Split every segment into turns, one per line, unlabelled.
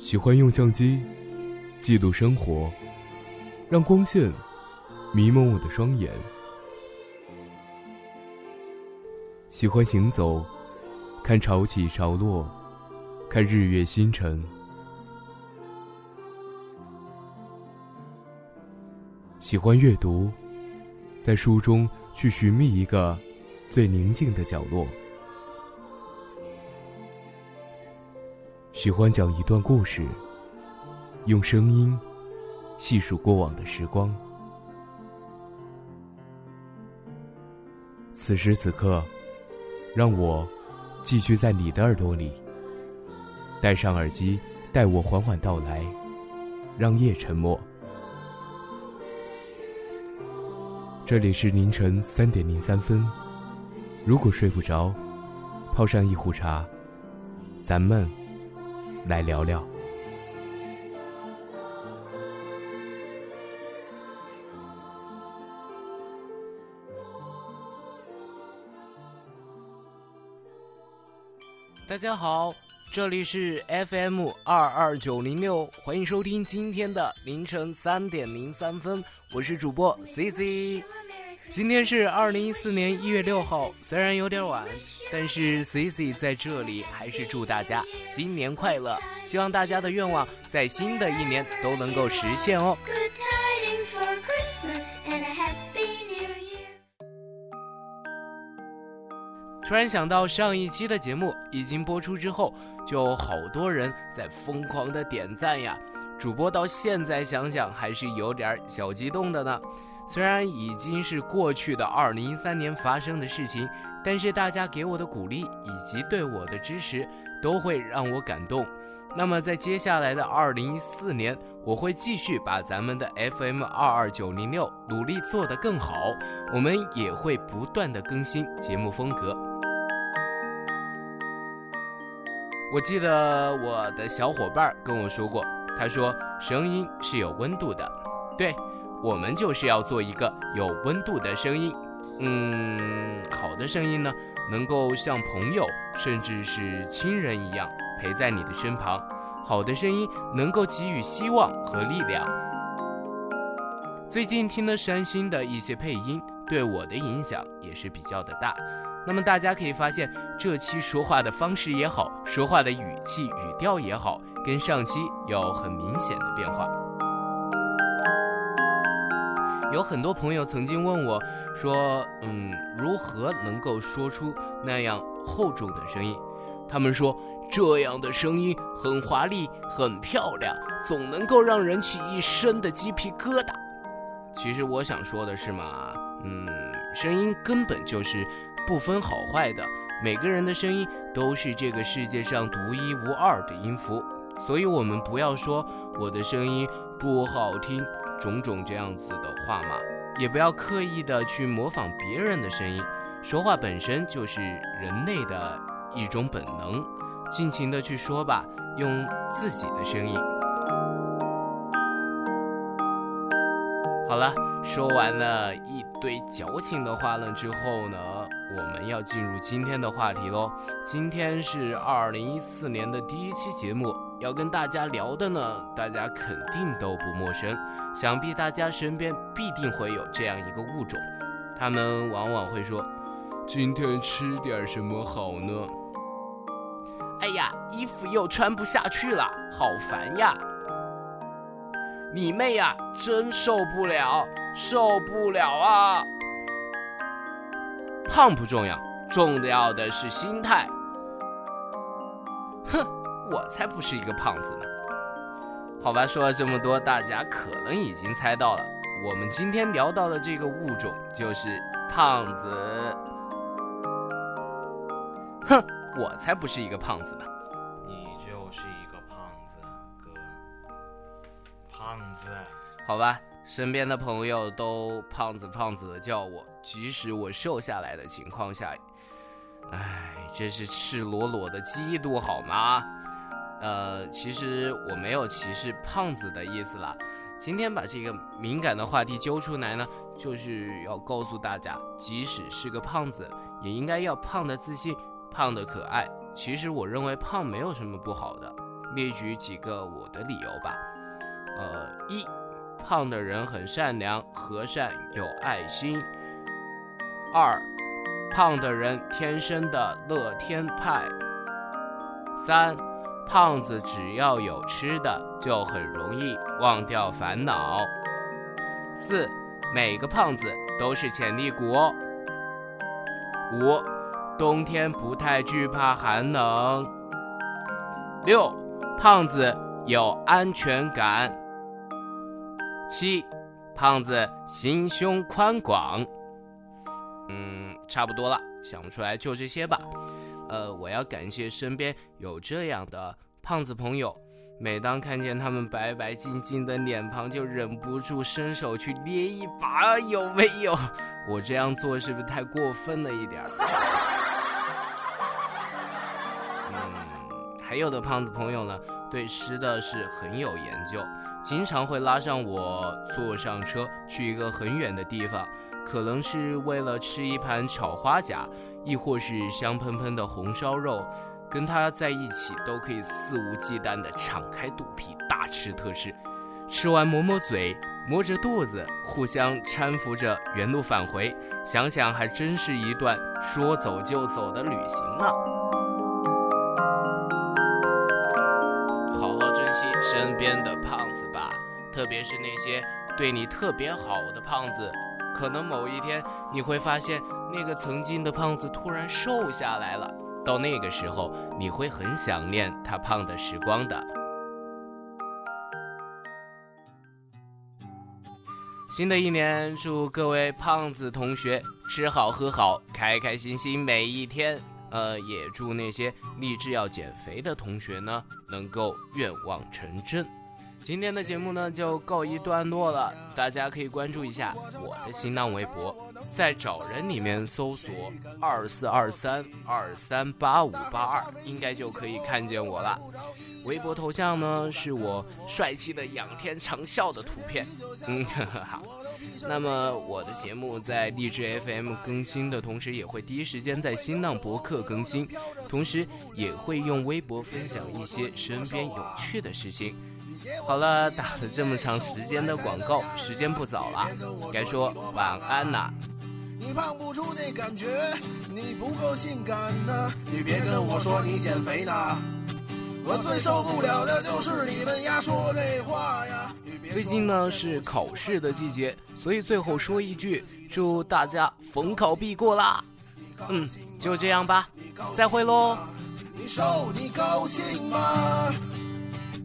喜欢用相机记录生活，让光线迷蒙我的双眼。喜欢行走，看潮起潮落，看日月星辰。喜欢阅读，在书中去寻觅一个最宁静的角落。喜欢讲一段故事，用声音细数过往的时光。此时此刻，让我寄居在你的耳朵里，戴上耳机，待我缓缓到来，让夜沉默。这里是凌晨三点零三分，如果睡不着，泡上一壶茶，咱们。来聊聊。
大家好，这里是 FM 二二九零六，欢迎收听今天的凌晨三点零三分，我是主播 C C。今天是二零一四年一月六号，虽然有点晚，但是 C C 在这里还是祝大家新年快乐，希望大家的愿望在新的一年都能够实现哦。突然想到上一期的节目已经播出之后，就好多人在疯狂的点赞呀，主播到现在想想还是有点小激动的呢。虽然已经是过去的二零一三年发生的事情，但是大家给我的鼓励以及对我的支持，都会让我感动。那么在接下来的二零一四年，我会继续把咱们的 FM 二二九零六努力做得更好，我们也会不断的更新节目风格。我记得我的小伙伴跟我说过，他说声音是有温度的，对。我们就是要做一个有温度的声音，嗯，好的声音呢，能够像朋友甚至是亲人一样陪在你的身旁。好的声音能够给予希望和力量。最近听了山新的一些配音，对我的影响也是比较的大。那么大家可以发现，这期说话的方式也好，说话的语气语调也好，跟上期有很明显的变化。有很多朋友曾经问我，说：“嗯，如何能够说出那样厚重的声音？”他们说：“这样的声音很华丽，很漂亮，总能够让人起一身的鸡皮疙瘩。”其实我想说的是嘛，嗯，声音根本就是不分好坏的，每个人的声音都是这个世界上独一无二的音符，所以我们不要说我的声音不好听。种种这样子的话嘛，也不要刻意的去模仿别人的声音。说话本身就是人类的一种本能，尽情的去说吧，用自己的声音。好了，说完了一堆矫情的话了之后呢，我们要进入今天的话题喽。今天是二零一四年的第一期节目。要跟大家聊的呢，大家肯定都不陌生，想必大家身边必定会有这样一个物种，他们往往会说：“今天吃点什么好呢？”哎呀，衣服又穿不下去了，好烦呀！你妹呀，真受不了，受不了啊！胖不重要，重要的是心态。哼。我才不是一个胖子呢！好吧，说了这么多，大家可能已经猜到了，我们今天聊到的这个物种就是胖子。哼，我才不是一个胖子呢！
你就是一个胖子，哥。胖子。
好吧，身边的朋友都胖子胖子的叫我，即使我瘦下来的情况下，哎，真是赤裸裸的嫉妒，好吗？呃，其实我没有歧视胖子的意思啦。今天把这个敏感的话题揪出来呢，就是要告诉大家，即使是个胖子，也应该要胖的自信，胖的可爱。其实我认为胖没有什么不好的，列举几个我的理由吧。呃，一，胖的人很善良、和善、有爱心；二，胖的人天生的乐天派；三，胖子只要有吃的，就很容易忘掉烦恼；四，每个胖子都是潜力股哦；五，冬天不太惧怕寒冷；六，胖子有安全感；七，胖子心胸宽广。嗯，差不多了，想不出来就这些吧。呃，我要感谢身边有这样的胖子朋友，每当看见他们白白净净的脸庞，就忍不住伸手去捏一把，有没有？我这样做是不是太过分了一点儿？嗯，还有的胖子朋友呢，对吃的是很有研究，经常会拉上我坐上车去一个很远的地方。可能是为了吃一盘炒花甲，亦或是香喷喷的红烧肉，跟他在一起都可以肆无忌惮地敞开肚皮大吃特吃，吃完抹抹嘴，摸着肚子，互相搀扶着原路返回，想想还真是一段说走就走的旅行呢。好好珍惜身边的胖子吧，特别是那些对你特别好的胖子。可能某一天你会发现，那个曾经的胖子突然瘦下来了。到那个时候，你会很想念他胖的时光的。新的一年，祝各位胖子同学吃好喝好，开开心心每一天。呃，也祝那些立志要减肥的同学呢，能够愿望成真。今天的节目呢就告一段落了，大家可以关注一下我的新浪微博，在找人里面搜索二四二三二三八五八二，应该就可以看见我了。微博头像呢是我帅气的仰天长啸的图片。嗯，哈哈。那么我的节目在荔枝 FM 更新的同时，也会第一时间在新浪博客更新，同时也会用微博分享一些身边有趣的事情。好了，打了这么长时间的广告，时间不早了，该说晚安啦。你胖不出那感觉，你不够性感呢。你别跟我说你减肥呢，我最受不了的就是你们呀说这话呀。最近呢是考试的季节，所以最后说一句，祝大家逢考必过啦。嗯，就这样吧，再会喽。你瘦你高兴吗？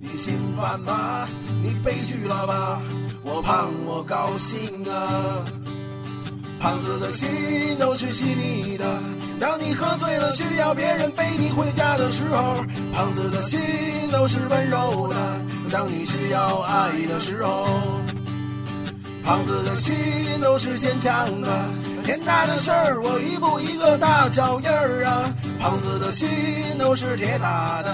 你心烦吗？你悲剧了吧？我胖我高兴啊！胖子的心都是细腻的。当你喝醉了需要别人背你回家的时候，胖子的心都是温柔的。当你需要爱的时候，胖子的心都是坚强的。天大的事儿我一步一个大脚印儿啊！胖子的心都是铁打的。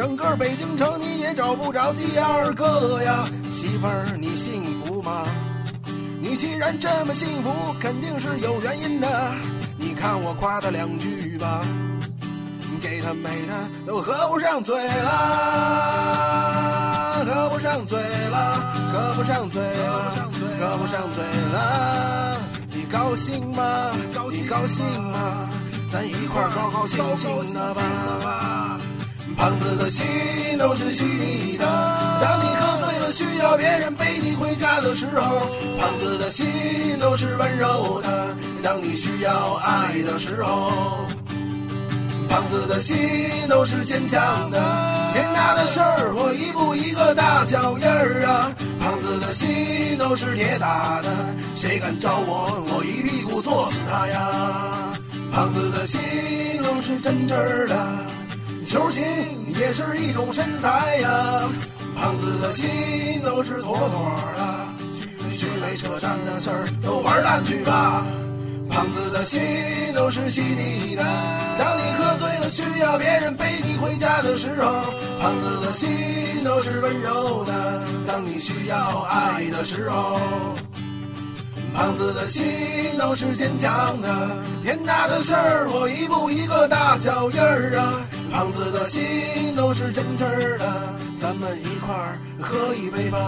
整个北京城你也找不着第二个呀，媳妇儿你幸福吗？你既然这么幸福，肯定是有原因的。你看我夸他两句吧，给他美的都合不上嘴了，合不上嘴了，合不上嘴了，合不上嘴了。你高兴吗？你高兴吗？咱一块儿高高兴兴的吧。胖子的心都是细腻的，当你喝醉了需要别人背你回家的时候，胖子的心都是温柔的，当你需要爱的时候，胖子的心都是坚强的。天大的事儿我一步一个大脚印儿啊，胖子的心都是铁打的，谁敢招我，我一屁股坐死他呀。胖子的心都是真真儿的。球形也是一种身材呀，胖子的心都是妥妥的。
虚伪扯淡的事儿都玩蛋去吧。胖子的心都是细腻的，当你喝醉了需要别人背你回家的时候，胖子的心都是温柔的，当你需要爱的时候。胖子的心都是坚强的，天大的事儿我一步一个大脚印儿啊。胖子的心都是真真的，咱们一块儿喝一杯吧。